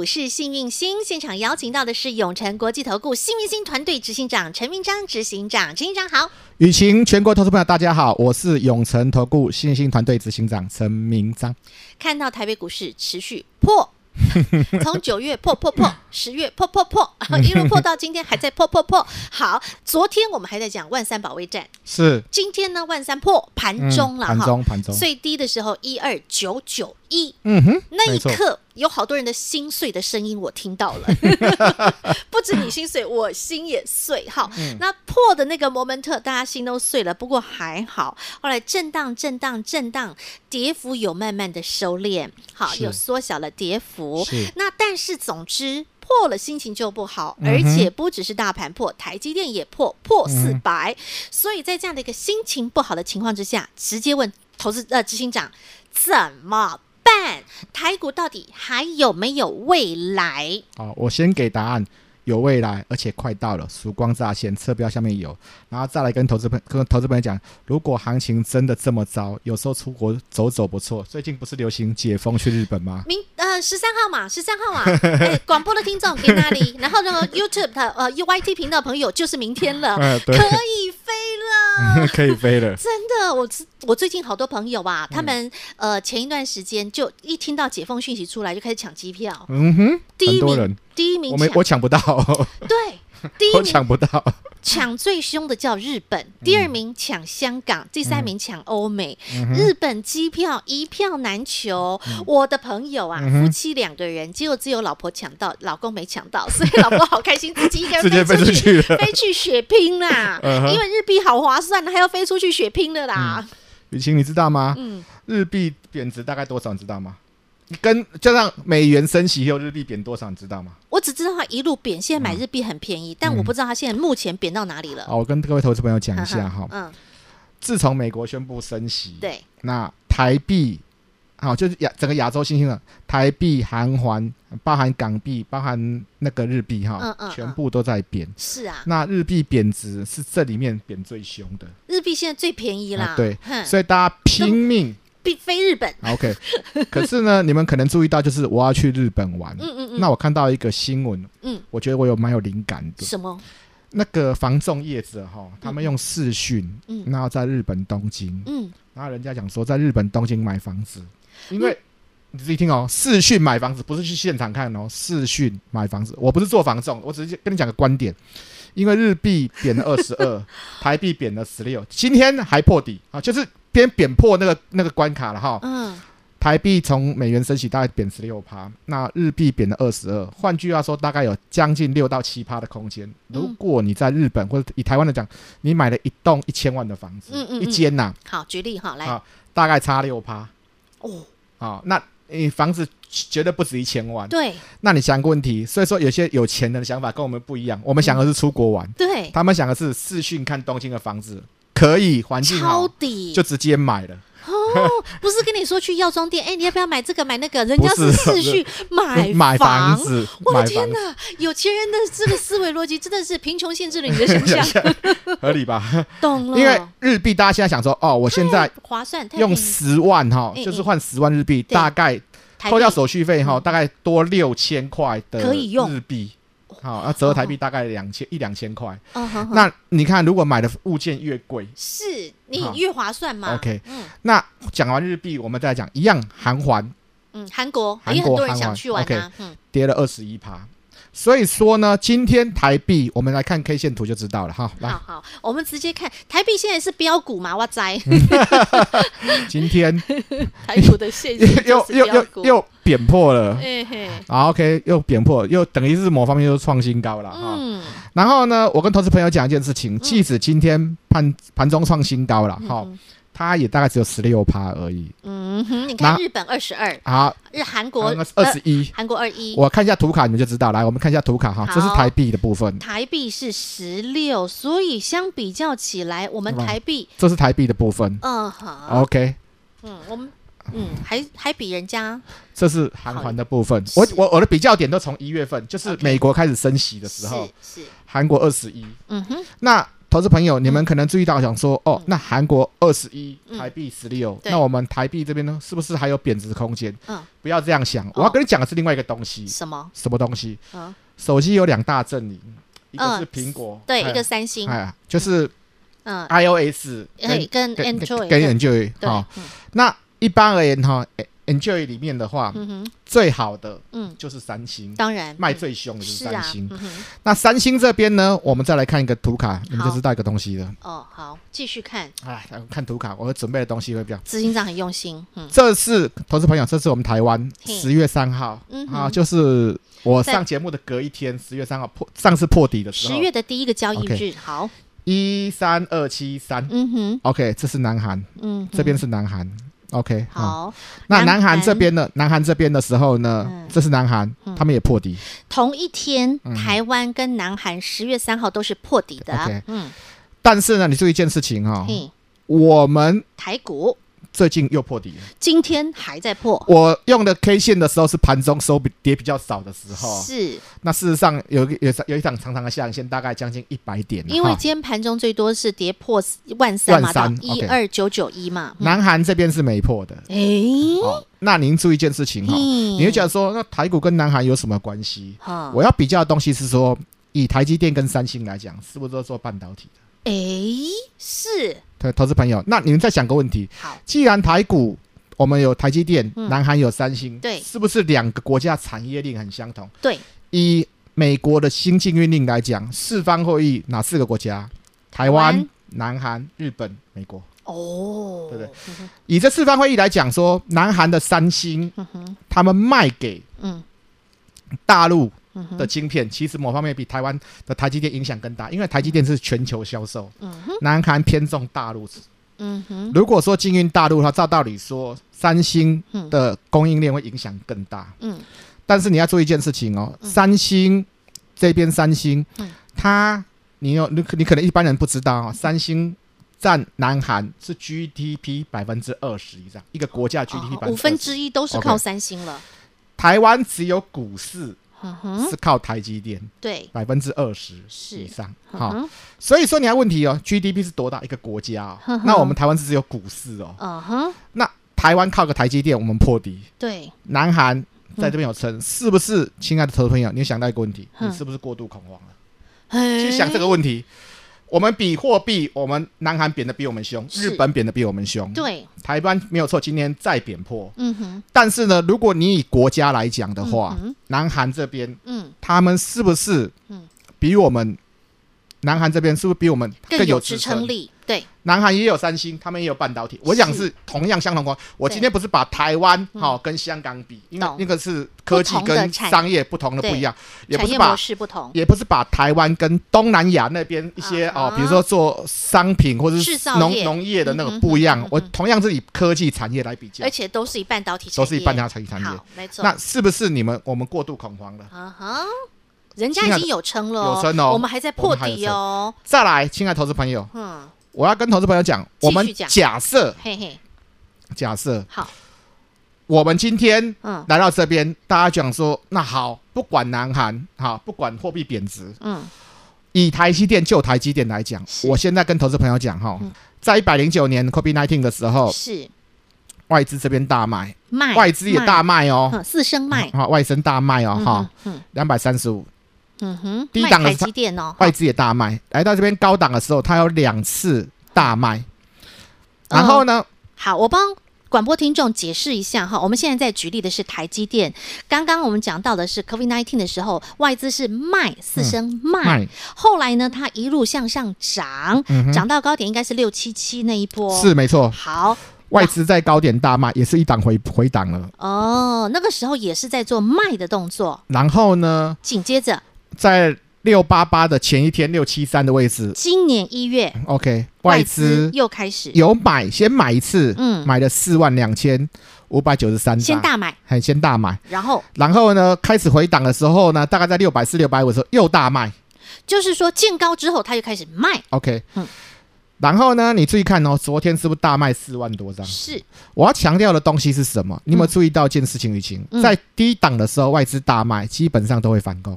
股市幸运星现场，邀请到的是永诚国际投顾幸运星团队执行长陈明章执行长，陈行长好。雨晴，全国投资朋友大家好，我是永诚投顾幸运星团队执行长陈明章。看到台北股市持续破。从九月破破破，十月破破破，一路破到今天还在破破破。好，昨天我们还在讲万三保卫战，是今天呢？万三破盘中了哈，盘中盘中最低的时候一二九九一，嗯哼，那一刻有好多人的心碎的声音我听到了，不止你心碎，我心也碎。好，嗯、那破的那个摩门特，大家心都碎了，不过还好，后来震荡震荡震荡，跌幅有慢慢的收敛，好，有缩小了跌幅。那但是总之破了，心情就不好，而且不只是大盘破，台积电也破破四百，所以在这样的一个心情不好的情况之下，直接问投资呃执行长怎么办？台股到底还有没有未来？好，我先给答案。有未来，而且快到了，曙光乍现，车标下面有，然后再来跟投资朋跟投资朋友讲，如果行情真的这么糟，有时候出国走走不错。最近不是流行解封去日本吗？明呃十三号嘛，十三号嘛，哎，广播的听众给那里？然后那个 YouTube 的呃 UYT 频道朋友就是明天了，可以飞了，可以飞了。真的，我我最近好多朋友啊，他们呃前一段时间就一听到解封讯息出来，就开始抢机票。嗯哼，第一名。第一名，我没我抢不到。对，第一名抢不到，抢最凶的叫日本，第二名抢香港，第三名抢欧美。日本机票一票难求。我的朋友啊，夫妻两个人，结果只有老婆抢到，老公没抢到，所以老婆好开心，自己一个人 飞出去，飞去血拼啦。因为日币好划算，还要飞出去血拼的啦。雨晴，你知道吗？嗯日币贬值大概多少？你知道吗？跟加上美元升息以后，日币贬多少，你知道吗？我只知道它一路贬，现在买日币很便宜，嗯、但我不知道它现在目前贬到哪里了。哦，我跟各位投资朋友讲一下哈。嗯。自从美国宣布升息，对，那台币，好，就是亚整个亚洲新兴的台币、韩元，包含港币、包含那个日币，哈，嗯嗯，全部都在贬。是啊。那日币贬值是这里面贬最凶的。日币现在最便宜啦。对。所以大家拼命。必飞日本，OK。可是呢，你们可能注意到，就是我要去日本玩。嗯嗯嗯。那我看到一个新闻，嗯，我觉得我有蛮有灵感的。什么？那个房仲业者哈，他们用视讯，嗯，然后在日本东京，嗯，然后人家讲说，在日本东京买房子，因为你自己听哦，视讯买房子不是去现场看哦，视讯买房子。我不是做房仲，我只是跟你讲个观点，因为日币贬了二十二，台币贬了十六，今天还破底啊，就是。边贬破那个那个关卡了哈，嗯，台币从美元升起大概贬十六趴，那日币贬了二十二，换句话说，大概有将近六到七趴的空间。如果你在日本或者以台湾来讲，你买了一栋一千万的房子，嗯嗯，一间呐，好，举例哈，来，啊，大概差六趴，哦，好，那你房子绝对不止一千万，对，那你想个问题，所以说有些有钱人的想法跟我们不一样，我们想的是出国玩，对，他们想的是视讯看东京的房子。可以，环境好，就直接买了。哦，不是跟你说去药妆店，哎，你要不要买这个买那个？人家是视讯 买买房子。我的天哪，有钱人的这个思维逻辑真的是贫穷限制了你的想象，合理吧？懂了。因为日币，大家现在想说，哦，我现在划算，用十万哈，就是换十万日币，大概扣掉手续费哈，大概多六千块的可以用日币。好，那折合台币大概两千一两千块。那你看，如果买的物件越贵，是你越划算嘛？OK，那讲完日币，我们再讲一样韩环。嗯，韩国，韩国，韩元。OK，跌了二十一趴。所以说呢，今天台币，我们来看 K 线图就知道了哈。来，好好，我们直接看台币现在是标股嘛？哇塞！今天台股的线 又又又又贬破了。嘿嘿。好，OK，又贬破，又等于是某方面又创新高了哈。嗯。然后呢，我跟投资朋友讲一件事情，即使今天盘盘中创新高了哈。它也大概只有十六趴而已。嗯哼，你看日本二十二，好，日韩国二十一，韩国二一。我看一下图卡，你们就知道。来，我们看一下图卡哈，这是台币的部分。台币是十六，所以相比较起来，我们台币这是台币的部分。嗯好。OK。嗯，我们嗯还还比人家。这是韩环的部分。我我我的比较点都从一月份，就是美国开始升息的时候，是韩国二十一。嗯哼，那。投资朋友，你们可能注意到，想说哦，那韩国二十一，台币十六，那我们台币这边呢，是不是还有贬值空间？嗯，不要这样想，我要跟你讲的是另外一个东西。什么？什么东西？手机有两大阵营，一个是苹果，对，一个三星，哎，就是嗯，iOS 跟跟 Android 跟 Android 哈，那一般而言哈。Enjoy 里面的话，最好的嗯就是三星，当然卖最凶的就是三星。那三星这边呢，我们再来看一个图卡，你们就知道一个东西了。哦，好，继续看。哎，看图卡，我准备的东西会比较。执行长很用心。嗯这是投资朋友，这是我们台湾十月三号啊，就是我上节目的隔一天，十月三号破上次破底的时候。十月的第一个交易日，好，一三二七三。嗯哼，OK，这是南韩，嗯，这边是南韩。OK，好。那南韩这边呢？南韩这边的时候呢？这是南韩，他们也破底。同一天，台湾跟南韩十月三号都是破底的。OK，嗯。但是呢，你注意一件事情哈，我们台股。最近又破底了，今天还在破。我用的 K 线的时候是盘中收比跌比较少的时候，是。那事实上有有有一场长长的下影线，大概将近一百点。因为今天盘中最多是跌破万三嘛，到一二九九一嘛。南韩这边是没破的。哎，那您注意一件事情哈，你会觉得说，那台股跟南韩有什么关系？我要比较的东西是说，以台积电跟三星来讲，是不是都做半导体的？哎，是。对，投资朋友，那你们再想个问题。好，既然台股我们有台积电，南韩有三星，对，是不是两个国家产业链很相同？对，以美国的新禁运令来讲，四方会议哪四个国家？台湾、南韩、日本、美国。哦，对不对？以这四方会议来讲，说南韩的三星，他们卖给嗯大陆。的晶片其实某方面比台湾的台积电影响更大，因为台积电是全球销售，南韩偏重大陆，嗯哼。如果说禁运大陆的话，照道理说，三星的供应链会影响更大，嗯。但是你要做一件事情哦，三星这边三星，它你有你你可能一般人不知道啊，三星占南韩是 GDP 百分之二十以上，一个国家 GDP 百分之，五分之一都是靠三星了。台湾只有股市。是靠台积电，对，百分之二十以上，好，所以说你要问题哦，GDP 是多大一个国家哦？那我们台湾是只有股市哦，嗯哼，那台湾靠个台积电，我们破底，对，南韩在这边有撑，是不是？亲爱的投资朋友，你想到一个问题，你是不是过度恐慌了？去想这个问题。我们比货币，我们南韩贬的比我们凶，日本贬的比我们凶。对，台湾没有错，今天再贬破。嗯哼。但是呢，如果你以国家来讲的话，南韩这边，嗯，他们是不是，嗯，比我们，南韩这边是不是比我们更有支撑力？对，南韩也有三星，他们也有半导体。我讲是同样相同光。我今天不是把台湾好跟香港比，因为那个是科技跟商业不同的不一样，也不是把也不是把台湾跟东南亚那边一些哦，比如说做商品或者是农农业的那个不一样。我同样是以科技产业来比较，而且都是以半导体，都是以半导体产业。没错。那是不是你们我们过度恐慌了？啊哈，人家已经有撑了，有撑哦，我们还在破底哦。再来，亲爱投资朋友，嗯。我要跟投资朋友讲，我们假设，嘿嘿，假设好，我们今天嗯。来到这边，大家讲说，那好，不管南韩，好，不管货币贬值，嗯，以台积电就台积电来讲，我现在跟投资朋友讲哈，在一百零九年 COVID-19 的时候，是。外资这边大卖，卖外资也大卖哦，四声卖，好，外资大卖哦，哈，两百三十五。嗯哼，低档的台积电哦，外资也大卖。来到这边高档的时候，它有两次大卖。然后呢？好，我帮广播听众解释一下哈。我们现在在举例的是台积电。刚刚我们讲到的是 COVID-19 的时候，外资是卖四声卖，后来呢，它一路向上涨，涨到高点应该是六七七那一波，是没错。好，外资在高点大卖，也是一档回回档了。哦，那个时候也是在做卖的动作。然后呢？紧接着。在六八八的前一天六七三的位置，今年一月，OK，外资又开始。有买，先买一次，嗯，买了四万两千五百九十三，先大买，很先大买，然后，然后呢，开始回档的时候呢，大概在六百四、六百五的时候又大卖，就是说见高之后他就开始卖，OK，嗯。然后呢，你注意看哦，昨天是不是大卖四万多张？是。我要强调的东西是什么？你有没有注意到一件事情？雨晴、嗯、在低档的时候，外资大卖，基本上都会反攻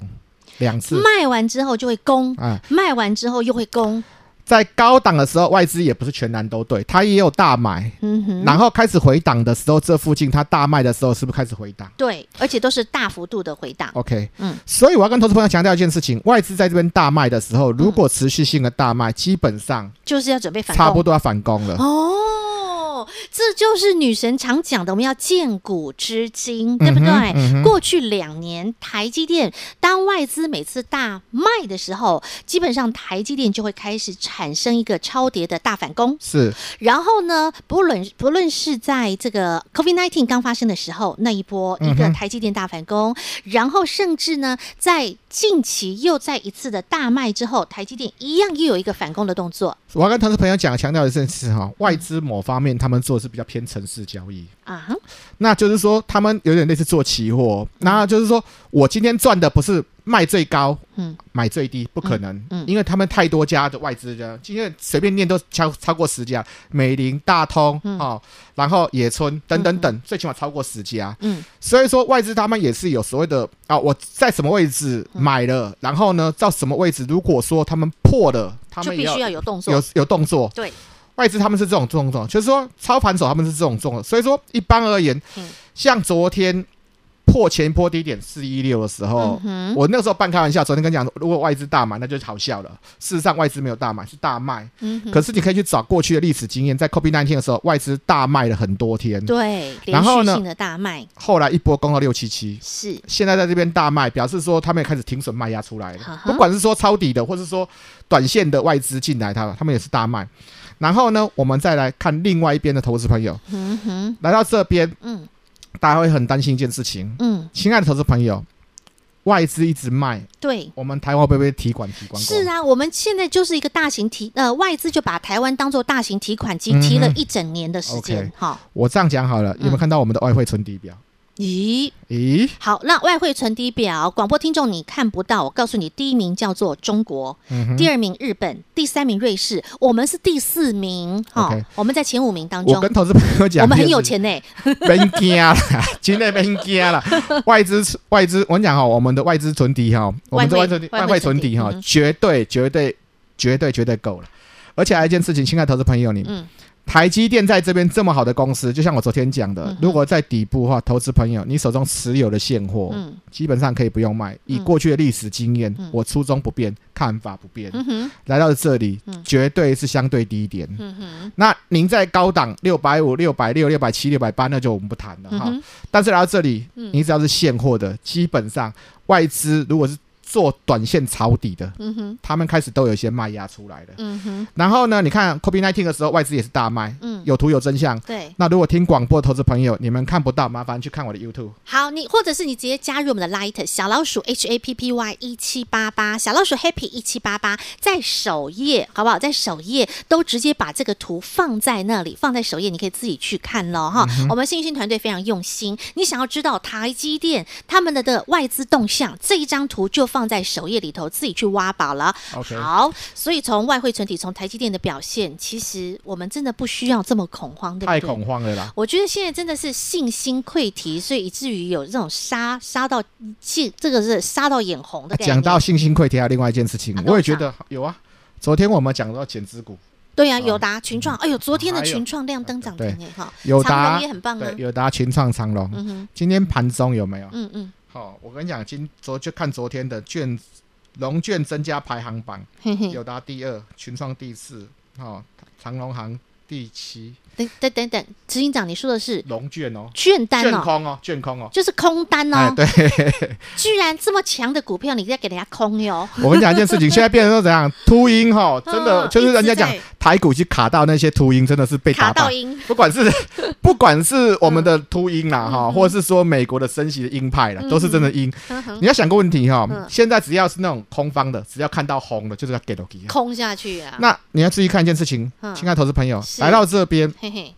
两次。卖完之后就会攻，啊，卖完之后又会攻。在高档的时候，外资也不是全然都对，它也有大买，嗯哼，然后开始回档的时候，这附近它大卖的时候，是不是开始回档？对，而且都是大幅度的回档。OK，嗯，所以我要跟投资朋友强调一件事情：外资在这边大卖的时候，如果持续性的大卖，基本上就是要准备反攻，差不多要反攻了。哦。这就是女神常讲的，我们要见古知今，对不对？嗯嗯、过去两年，台积电当外资每次大卖的时候，基本上台积电就会开始产生一个超跌的大反攻。是，然后呢，不论不论是在这个 COVID-19 刚发生的时候，那一波一个台积电大反攻，嗯、然后甚至呢，在近期又再一次的大卖之后，台积电一样又有一个反攻的动作。我要跟投资朋友讲，强调一件事哈，外资某方面他们做的是比较偏城市交易。啊，那就是说他们有点类似做期货，那就是说我今天赚的不是卖最高，嗯，买最低不可能，嗯，因为他们太多家的外资的，今天随便念都超超过十家，美林、大通哦，然后野村等等等，最起码超过十家，嗯，所以说外资他们也是有所谓的啊，我在什么位置买了，然后呢，到什么位置，如果说他们破了。他们就必须要有动作，有有动作。对，外资他们是这种动作，就是说操盘手他们是这种动作。所以说一般而言，嗯、像昨天。破前波低点四一六的时候，嗯、我那个时候半开玩笑，昨天跟你讲，如果外资大买，那就好笑了。事实上，外资没有大买，是大卖。嗯、可是你可以去找过去的历史经验，在 COVID-19 的时候，外资大卖了很多天。对，连续性的大卖。后来一波攻到六七七，是现在在这边大卖，表示说他们也开始停损卖压出来了。不管是说抄底的，或是说短线的外资进来，他他们也是大卖。然后呢，我们再来看另外一边的投资朋友，嗯、哼来到这边，嗯。大家会很担心一件事情，嗯，亲爱的投资朋友，外资一直卖，对，我们台湾会不会提款提光？是啊，我们现在就是一个大型提，呃，外资就把台湾当做大型提款机，提了一整年的时间。好，我这样讲好了，有没有看到我们的外汇存底表？咦？咦，好，那外汇存底表，广播听众你看不到，我告诉你，第一名叫做中国，嗯、第二名日本，第三名瑞士，我们是第四名，哈我们在前五名当中。我跟投资朋友讲，我们很有钱呢，别惊了，今天别惊了，外资外资，我讲哈，我们的外资存底哈，我们的外汇外汇存底哈，绝对绝对绝对绝对够了，而且还有一件事情，亲爱的投资朋友你。嗯台积电在这边这么好的公司，就像我昨天讲的，嗯、如果在底部的话，投资朋友，你手中持有的现货，嗯、基本上可以不用卖。以过去的历史经验，嗯、我初衷不变，看法不变，来到这里，嗯、绝对是相对低一点。那您在高档六百五、六百六、六百七、六百八，那就我们不谈了哈。但是来到这里，你只要是现货的，基本上外资如果是。做短线抄底的，嗯哼，他们开始都有一些卖压出来的，嗯哼。然后呢，你看 COVID-19 的时候，外资也是大卖，嗯，有图有真相。对。那如果听广播的投资朋友，你们看不到，麻烦去看我的 YouTube。好，你或者是你直接加入我们的 Light 小老鼠 H A P P Y 一七八八小老鼠 Happy 一七八八，在首页好不好？在首页都直接把这个图放在那里，放在首页，你可以自己去看喽哈。嗯、我们信心团队非常用心，你想要知道台积电他们的的外资动向，这一张图就放。放在首页里头，自己去挖宝了。Okay. 好，所以从外汇存底，从台积电的表现，其实我们真的不需要这么恐慌，对不对？太恐慌了啦！我觉得现在真的是信心溃堤，所以以至于有这种杀杀到这个是杀到眼红的感觉。讲到信心溃堤，还有另外一件事情，啊、我也觉得有啊。昨天我们讲到减资股，对呀、啊，友达、群创，哎呦，昨天的群创亮灯涨停哎哈，友达也很棒啊，友达、群创、长龙，嗯、哼今天盘中有没有？嗯嗯。好、哦，我跟你讲，今昨就看昨天的券龙券增加排行榜，友达第二，群创第四，哦，长隆行第七，等等等等，执行长，你说的是龙券哦，券单哦，券空哦，券空哦，就是空单哦。哎、对，居然这么强的股票，你在给人家空哟？我跟你讲一件事情，现在变成说怎样？秃鹰哈，真的、哦、就是人家讲台股去卡到那些秃鹰，真的是被打到鹰。不管是 不管是我们的秃鹰啦哈，或者是说美国的升息的鹰派啦，都是真的鹰。你要想个问题哈，现在只要是那种空方的，只要看到红的，就是要给到给空下去啊。那你要注意看一件事情，亲爱的投资朋友，来到这边。嘿嘿，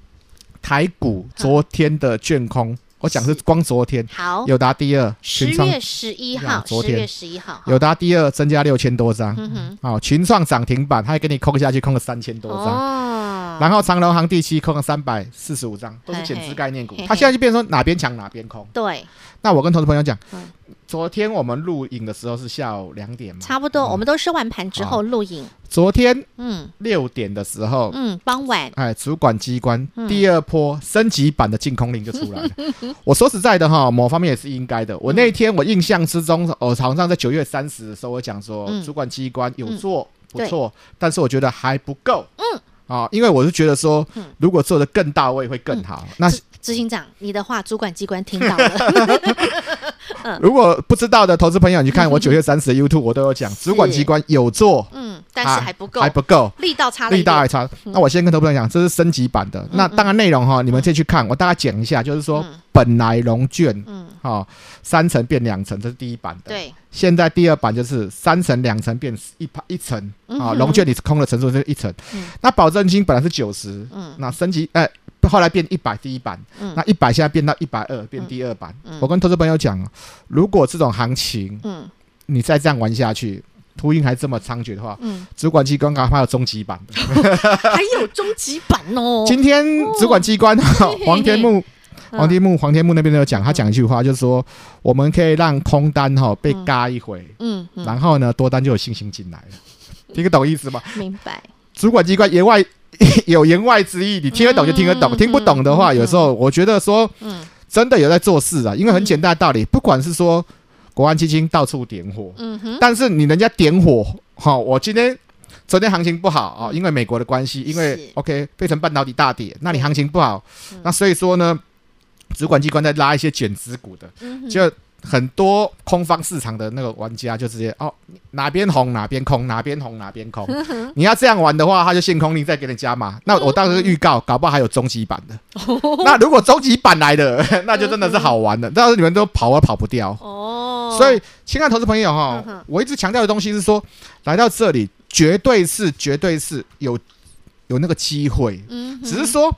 台股昨天的卷空，我讲是光昨天。好，友达第二，十月十一号，昨天十月十一号，友达第二增加六千多张。好，群创涨停板，他还给你空下去，空了三千多张。哦，然后长隆行第七空了三百四十五张，都是减资概念股。它现在就变成说哪边强哪边空。对，那我跟投资朋友讲。昨天我们录影的时候是下午两点嘛？差不多，我们都收完盘之后录影。昨天，嗯，六点的时候，嗯，傍晚，哎，主管机关第二波升级版的净空令就出来了。我说实在的哈，某方面也是应该的。我那天我印象之中，我好像在九月三十的时候，我讲说主管机关有做不错，但是我觉得还不够。嗯，啊，因为我是觉得说，如果做的更到位会更好。那执行长，你的话主管机关听到了。如果不知道的投资朋友，你看我九月三十的 YouTube，我都有讲，主管机关有做，嗯，但是还不够，还不够，力道差，力道还差。那我先跟投资朋友讲，这是升级版的。那当然内容哈，你们再去看，我大概讲一下，就是说本来融券，嗯，好，三层变两层，这是第一版的。对，现在第二版就是三层两层变一排一层，啊，融券你是空的层数是一层。那保证金本来是九十，嗯，那升级，哎。后来变一百第一版，嗯、那一百现在变到一百二，变第二版。嗯嗯、我跟投资朋友讲，如果这种行情，嗯、你再这样玩下去，秃鹰还这么猖獗的话，嗯、主管机关刚还有终极版的，还有终极版哦。今天主管机关、哦、黄天木、黄天木、黄天木那边都有讲，他讲一句话，就是说我们可以让空单哈被嘎一回，嗯，嗯然后呢多单就有信心进来了，听得懂意思吗？明白。主管机关言外。有言外之意，你听得懂就听得懂，嗯、听不懂的话，嗯、有时候我觉得说，嗯、真的有在做事啊。因为很简单的道理，不管是说国安基金到处点火，嗯、哼但是你人家点火，哈，我今天昨天行情不好啊，因为美国的关系，因为 OK，费城半导体大跌，那你行情不好，嗯、那所以说呢，主管机关在拉一些减资股的，嗯、就。很多空方市场的那个玩家就直接哦，哪边红哪边空，哪边红哪边空。你要这样玩的话，他就限空令再给你加码。那我当时预告，搞不好还有终极版的。那如果终极版来的，那就真的是好玩的。但是你们都跑啊跑不掉哦。所以，亲爱的投资朋友哈，我一直强调的东西是说，来到这里绝对是绝对是有有那个机会。只是说。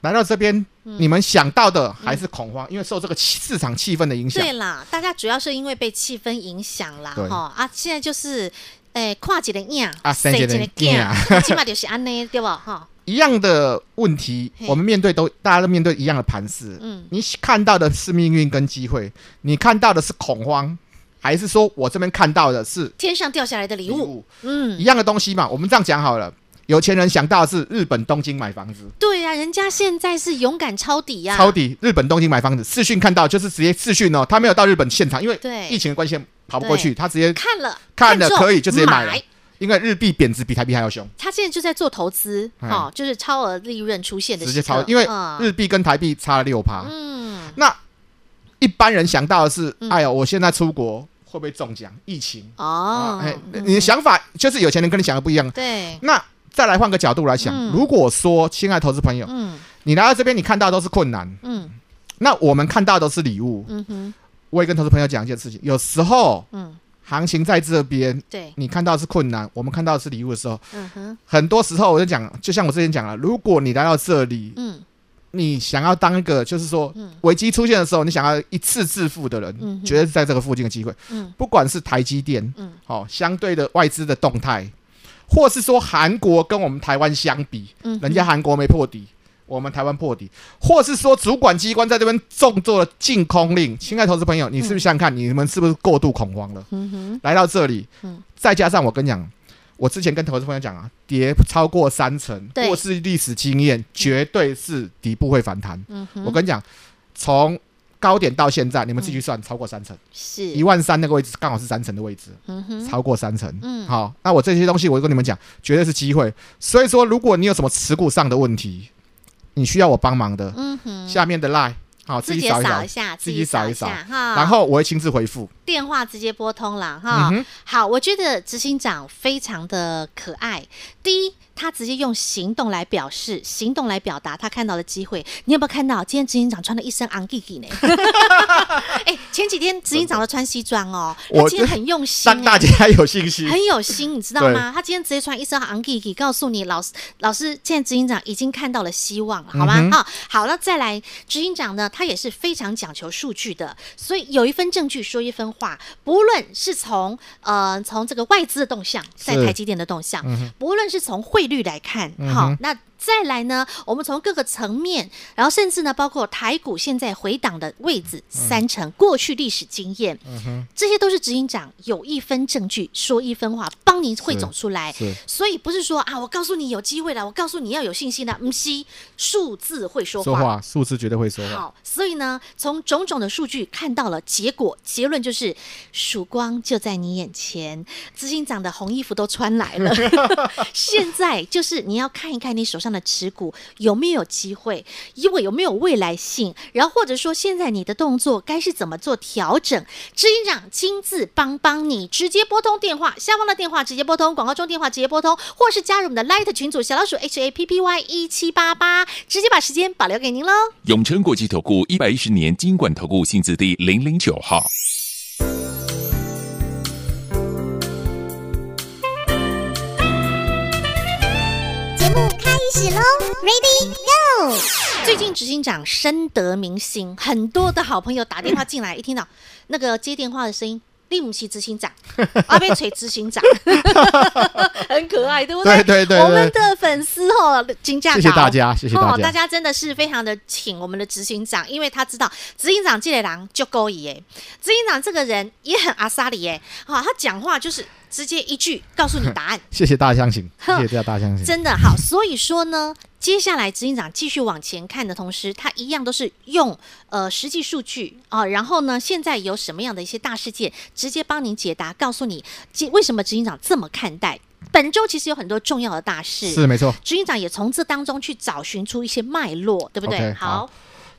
来到这边，嗯、你们想到的还是恐慌，嗯、因为受这个市场气氛的影响。对啦，大家主要是因为被气氛影响啦，哈啊，现在就是，诶、欸，跨几个样啊，生几个样，起码就是安内对吧？哈，一样的问题，我们面对都，大家都面对一样的盘势。嗯，你看到的是命运跟机会，你看到的是恐慌，还是说我这边看到的是天上掉下来的礼物？物嗯，一样的东西嘛，我们这样讲好了。有钱人想到的是日本东京买房子，对呀、啊，人家现在是勇敢抄底呀、啊，抄底日本东京买房子。视讯看到就是直接视讯哦，他没有到日本现场，因为疫情的关系跑不过去，他直接看了看了可以就直接买了，因为日币贬值比台币还要凶。他现在就在做投资，哈、嗯，就是超额利润出现的，直接超，因为日币跟台币差了六趴。嗯，那一般人想到的是，嗯、哎呀，我现在出国会不会中奖？疫情。哦，哎，你的想法就是有钱人跟你想的不一样。对，那。再来换个角度来想，嗯、如果说，亲爱的投资朋友，嗯、你来到这边，你看到都是困难，嗯、那我们看到都是礼物。嗯、哼。我也跟投资朋友讲一件事情，有时候，嗯、行情在这边，对。你看到是困难，我们看到是礼物的时候，嗯、哼。很多时候我就讲，就像我之前讲了，如果你来到这里，嗯、你想要当一个，就是说，危机出现的时候，你想要一次致富的人，嗯、绝对是在这个附近的机会。嗯、不管是台积电，好、嗯。哦，相对的外资的动态。或是说韩国跟我们台湾相比，嗯、人家韩国没破底，我们台湾破底。或是说主管机关在这边重做了禁空令，亲爱投资朋友，你是不是想想看，你们是不是过度恐慌了？嗯、哼来到这里，嗯、再加上我跟你讲，我之前跟投资朋友讲啊，跌超过三成，对或是历史经验，绝对是底部会反弹。嗯、哼我跟你讲，从高点到现在，你们自己算，超过三成，是一万三那个位置，刚好是三成的位置，嗯、哼超过三成。嗯，好，那我这些东西，我就跟你们讲，绝对是机会。所以说，如果你有什么持股上的问题，你需要我帮忙的，嗯哼，下面的 line。好，自己扫一下，自己扫一扫哈，然后我会亲自回复。电话直接拨通了哈。嗯、好，我觉得执行长非常的可爱。第一，他直接用行动来表示，行动来表达他看到的机会。你有没有看到今天执行长穿了一身昂 Gigi 呢？哎、欸，前几天执行长都穿西装哦，他今天很用心，让大家有信心，很有心，你知道吗？他今天直接穿一身昂 Gigi，告诉你老师，老师，现在执行长已经看到了希望了，好吗？好、嗯，好，那再来，执行长呢？他也是非常讲求数据的，所以有一份证据说一分话。不论是从呃从这个外资的动向，在台积电的动向，嗯、不论是从汇率来看，好、嗯、那。再来呢，我们从各个层面，然后甚至呢，包括台股现在回档的位置三成，嗯、过去历史经验，嗯哼，这些都是执行长有一分证据说一分话，帮您汇总出来。所以不是说啊，我告诉你有机会了，我告诉你要有信心的，嗯，西，数字会说话，说话，数字绝对会说话。好，所以呢，从种种的数据看到了结果，结论就是曙光就在你眼前，执行长的红衣服都穿来了，现在就是你要看一看你手上的持股有没有机会？因为有没有未来性？然后或者说现在你的动作该是怎么做调整？执行长亲自帮帮你，直接拨通电话，下方的电话直接拨通，广告中电话直接拨通，或是加入我们的 Light 群组小老鼠 H A P P Y 一七八八，直接把时间保留给您喽。永诚国际投顾一百一十年金管投顾新字第零零九号。始喽，Ready Go！最近执行长深得民心，很多的好朋友打电话进来，一听到那个接电话的声音，利姆奇执行长，阿贝锤执行长，很可爱，对不对？对对对，对，我们的粉丝哦，金价谢谢大家，谢谢大家，哦、大家真的是非常的请我们的执行长，因为他知道执行长这个人就够意耶，执行长这个人也很阿萨里耶，好、哦，他讲话就是。直接一句告诉你答案。谢谢大家相信，谢谢大家相信。真的好，所以说呢，接下来执行长继续往前看的同时，他一样都是用呃实际数据啊、呃，然后呢，现在有什么样的一些大事件，直接帮您解答，告诉你为什么执行长这么看待本周其实有很多重要的大事，是没错。执行长也从这当中去找寻出一些脉络，对不对？Okay, 好。好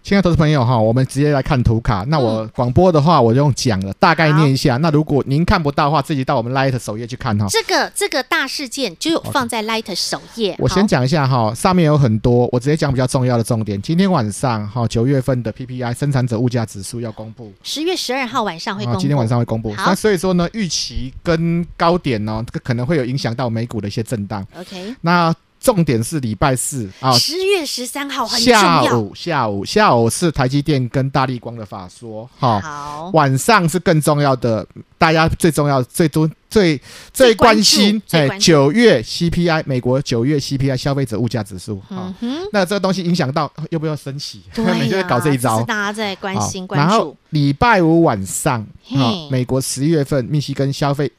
亲爱的投资朋友哈，我们直接来看图卡。那我广播的话，我就用讲了，大概念一下。那如果您看不到的话，自己到我们 Light 首页去看哈。这个这个大事件就有放在 Light 首页。我先讲一下哈，上面有很多，我直接讲比较重要的重点。今天晚上哈，九月份的 PPI 生产者物价指数要公布，十月十二号晚上会公布。今天晚上会公布。那所以说呢，预期跟高点呢，这个可能会有影响到美股的一些震荡。OK，那。重点是礼拜四啊，十月十三号很下午，下午下午是台积电跟大力光的法说，哈，好，晚上是更重要的，大家最重要、最多、最最关心，哎，九月 CPI，美国九月 CPI 消费者物价指数，哈、嗯，那这个东西影响到要不要升息？对、啊，就会搞这一招，大家在关心关注。然后礼拜五晚上，啊，美国十一月份密西根消费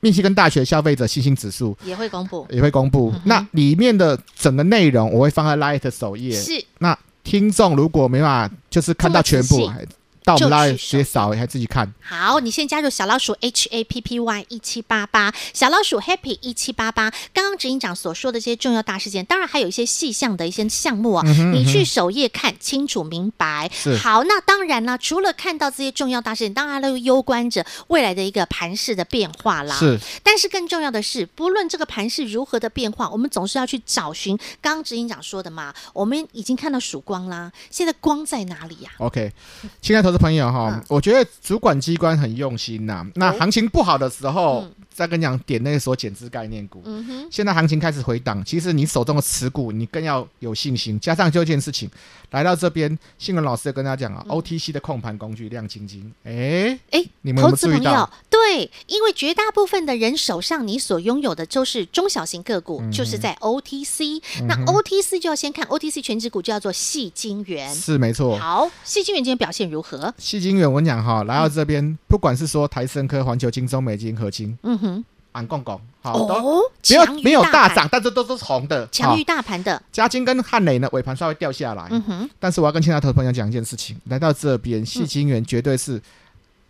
密西根大学消费者信心指数也会公布，也会公布。嗯、那里面的整个内容我会放在 Light 首页。是，那听众如果没办法，就是看到全部。到我们来直接扫，还自己看。好，你先加入小老鼠 H A P P Y 一七八八，小老鼠 Happy 一七八八。刚刚执行长所说的这些重要大事件，当然还有一些细项的一些项目啊，嗯嗯，你去首页看清楚明白。好，那当然呢，除了看到这些重要大事件，当然都攸关着未来的一个盘势的变化啦。是。但是更重要的是，不论这个盘势如何的变化，我们总是要去找寻刚刚执行长说的嘛。我们已经看到曙光啦，现在光在哪里呀？OK，亲爱的朋友哈，嗯、我觉得主管机关很用心呐、啊。那行情不好的时候，嗯、再跟你讲点那个所减资概念股。嗯哼。现在行情开始回档，其实你手中的持股你更要有信心。加上就一件事情，来到这边，新闻老师也跟大家讲啊、嗯、，OTC 的控盘工具亮晶晶。哎、欸、哎，欸、你们有没有注意到？投资朋友，对，因为绝大部分的人手上你所拥有的都是中小型个股，嗯、就是在 OTC、嗯。那 OTC 就要先看 OTC 权值股，就叫做细晶元。是没错。好，细晶元今天表现如何？矽晶圆，我跟你讲哈，来到这边，嗯、不管是说台胜科、环球金、中美金、合金，嗯哼，俺共共，好，都没有没有大涨，但是都是红的，强于大盘的。嘉金跟汉磊呢，尾盘稍微掉下来，嗯哼。但是我要跟其他投资朋友讲一件事情，来到这边，戏精元绝对是，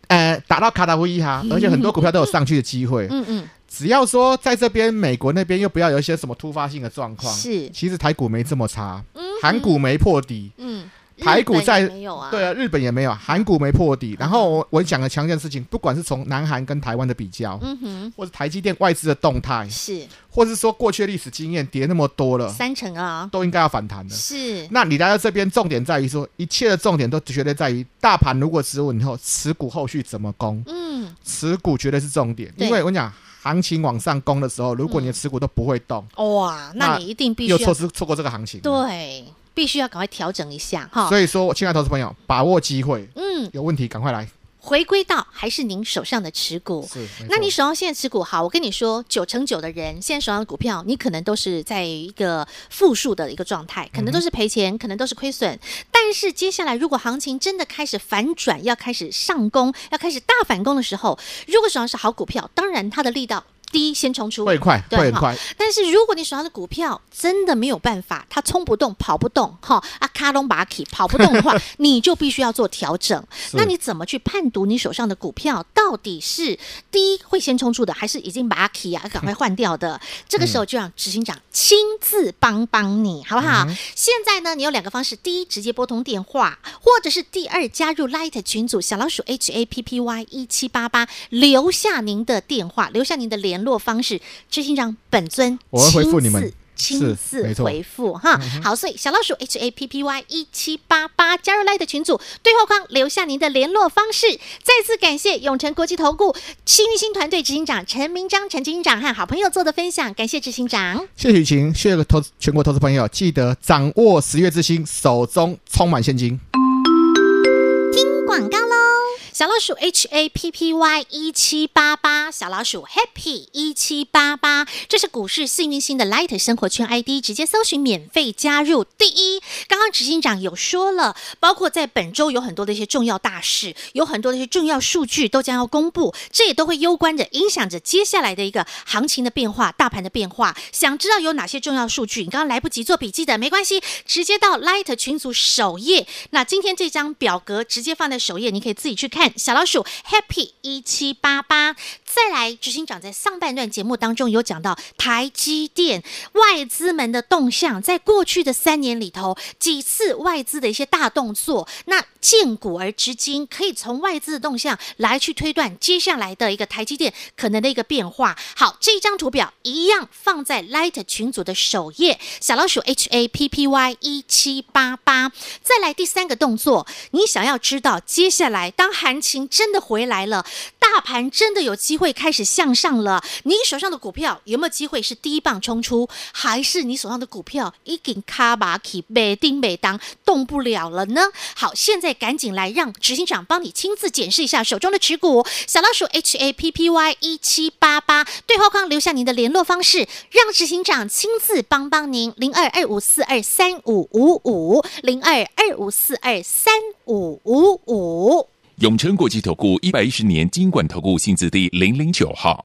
嗯、呃，打到卡达夫一哈，而且很多股票都有上去的机会，嗯嗯。只要说在这边，美国那边又不要有一些什么突发性的状况，是，其实台股没这么差，嗯。韩股没破底，嗯。台股在没有啊，对啊，日本也没有，韩股没破底。然后我我讲的强件事情，不管是从南韩跟台湾的比较，嗯哼，或者台积电外资的动态，是，或者是说过去的历史经验，跌那么多了，三成啊，都应该要反弹的。是，那你来到这边，重点在于说，一切的重点都绝对在于大盘如果止稳以后，持股后续怎么攻？嗯，持股绝对是重点，因为我跟你讲，行情往上攻的时候，如果你的持股都不会动，哇，那你一定必须又错失错过这个行情，对。必须要赶快调整一下哈，所以说，亲爱的投资朋友，把握机会，嗯，有问题赶快来。回归到还是您手上的持股，是，那你手上现在持股好，我跟你说，九成九的人现在手上的股票，你可能都是在一个负数的一个状态，可能都是赔钱，嗯、可能都是亏损。但是接下来，如果行情真的开始反转，要开始上攻，要开始大反攻的时候，如果手上是好股票，当然它的力道。第一先冲出，会快，对会很快。但是如果你手上的股票真的没有办法，它冲不动、跑不动，哈啊卡隆巴奇跑不动的话，你就必须要做调整。那你怎么去判读你手上的股票到底是第一会先冲出的，还是已经巴奇啊赶快换掉的？这个时候就让执行长亲自帮帮你，好不好？嗯、现在呢，你有两个方式：第一，直接拨通电话，或者是第二，加入 Light 群组小老鼠 H A P P Y 一七八八，留下您的电话，留下您的联络方式，执行长本尊我会回复你们，亲自回复哈。好，所以小老鼠 H A P P Y 一七八八加入 Line 的群组，对话框留下您的联络方式。再次感谢永诚国际投顾幸运星团队执行长陈明章陈执行长和好朋友做的分享，感谢执行长，谢谢雨晴，谢谢投全国投资朋友，记得掌握十月之星，手中充满现金。小老鼠 H A P P Y 一七八八，小老鼠 Happy 一七八八，这是股市幸运星的 Light 生活圈 ID，直接搜寻免费加入。第一，刚刚执行长有说了，包括在本周有很多的一些重要大事，有很多的一些重要数据都将要公布，这也都会攸关着影响着接下来的一个行情的变化、大盘的变化。想知道有哪些重要数据？你刚刚来不及做笔记的没关系，直接到 Light 群组首页。那今天这张表格直接放在首页，你可以自己去看。小老鼠 Happy 一七八八，再来，执行长在上半段节目当中有讲到台积电外资们的动向，在过去的三年里头，几次外资的一些大动作，那见古而知今，可以从外资的动向来去推断接下来的一个台积电可能的一个变化。好，这张图表一样放在 Light 群组的首页，小老鼠 H A P P Y 一七八八。再来第三个动作，你想要知道接下来当行情真的回来了，大盘真的有机会开始向上了。你手上的股票有没有机会是第一棒冲出，还是你手上的股票已经卡巴奇每叮每当动不了了呢？好，现在赶紧来让执行长帮你亲自检视一下手中的持股。小老鼠 H A P P Y 一七八八，对话框留下您的联络方式，让执行长亲自帮帮您。零二二五四二三五五五，零二二五四二三五五五。永诚国际投顾一百一十年金管投顾新字第零零九号。